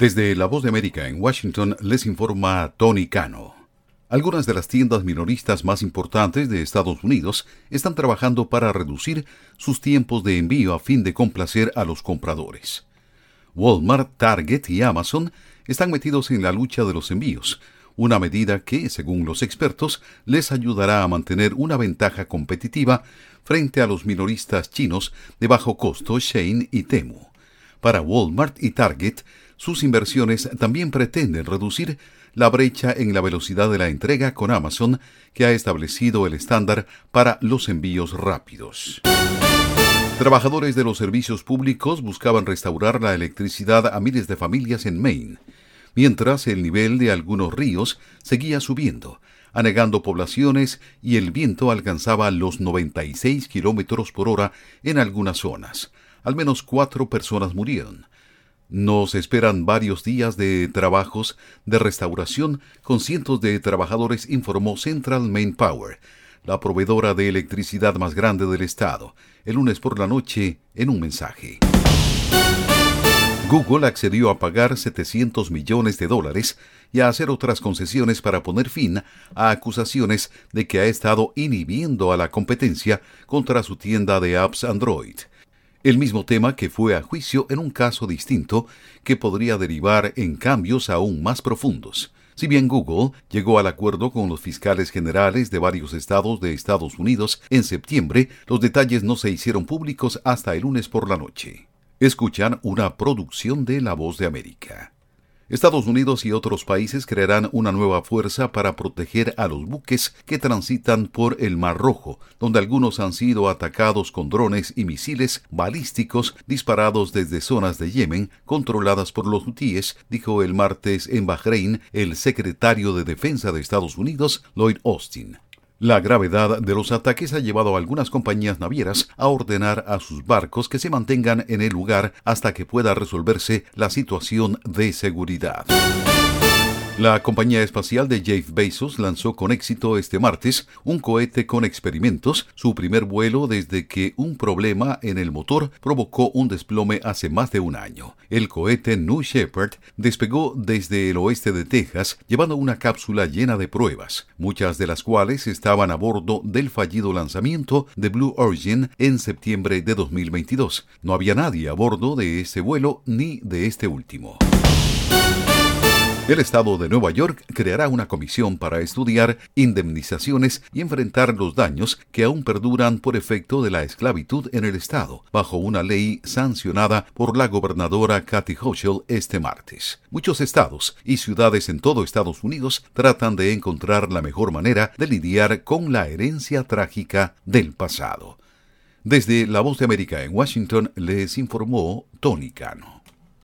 Desde La Voz de América en Washington les informa Tony Cano. Algunas de las tiendas minoristas más importantes de Estados Unidos están trabajando para reducir sus tiempos de envío a fin de complacer a los compradores. Walmart, Target y Amazon están metidos en la lucha de los envíos, una medida que, según los expertos, les ayudará a mantener una ventaja competitiva frente a los minoristas chinos de bajo costo Shane y Temu. Para Walmart y Target, sus inversiones también pretenden reducir la brecha en la velocidad de la entrega con Amazon, que ha establecido el estándar para los envíos rápidos. Trabajadores de los servicios públicos buscaban restaurar la electricidad a miles de familias en Maine, mientras el nivel de algunos ríos seguía subiendo, anegando poblaciones y el viento alcanzaba los 96 kilómetros por hora en algunas zonas. Al menos cuatro personas murieron. Nos esperan varios días de trabajos de restauración con cientos de trabajadores, informó Central Main Power, la proveedora de electricidad más grande del estado, el lunes por la noche en un mensaje. Google accedió a pagar 700 millones de dólares y a hacer otras concesiones para poner fin a acusaciones de que ha estado inhibiendo a la competencia contra su tienda de apps Android el mismo tema que fue a juicio en un caso distinto que podría derivar en cambios aún más profundos. Si bien Google llegó al acuerdo con los fiscales generales de varios estados de Estados Unidos en septiembre, los detalles no se hicieron públicos hasta el lunes por la noche. Escuchan una producción de La Voz de América. Estados Unidos y otros países crearán una nueva fuerza para proteger a los buques que transitan por el Mar Rojo, donde algunos han sido atacados con drones y misiles balísticos disparados desde zonas de Yemen controladas por los hutíes, dijo el martes en Bahrein el secretario de Defensa de Estados Unidos, Lloyd Austin. La gravedad de los ataques ha llevado a algunas compañías navieras a ordenar a sus barcos que se mantengan en el lugar hasta que pueda resolverse la situación de seguridad. La compañía espacial de Jeff Bezos lanzó con éxito este martes un cohete con experimentos, su primer vuelo desde que un problema en el motor provocó un desplome hace más de un año. El cohete New Shepard despegó desde el oeste de Texas llevando una cápsula llena de pruebas, muchas de las cuales estaban a bordo del fallido lanzamiento de Blue Origin en septiembre de 2022. No había nadie a bordo de este vuelo ni de este último. El Estado de Nueva York creará una comisión para estudiar indemnizaciones y enfrentar los daños que aún perduran por efecto de la esclavitud en el Estado, bajo una ley sancionada por la gobernadora Kathy Hochul este martes. Muchos estados y ciudades en todo Estados Unidos tratan de encontrar la mejor manera de lidiar con la herencia trágica del pasado. Desde La Voz de América en Washington les informó Tony Cano.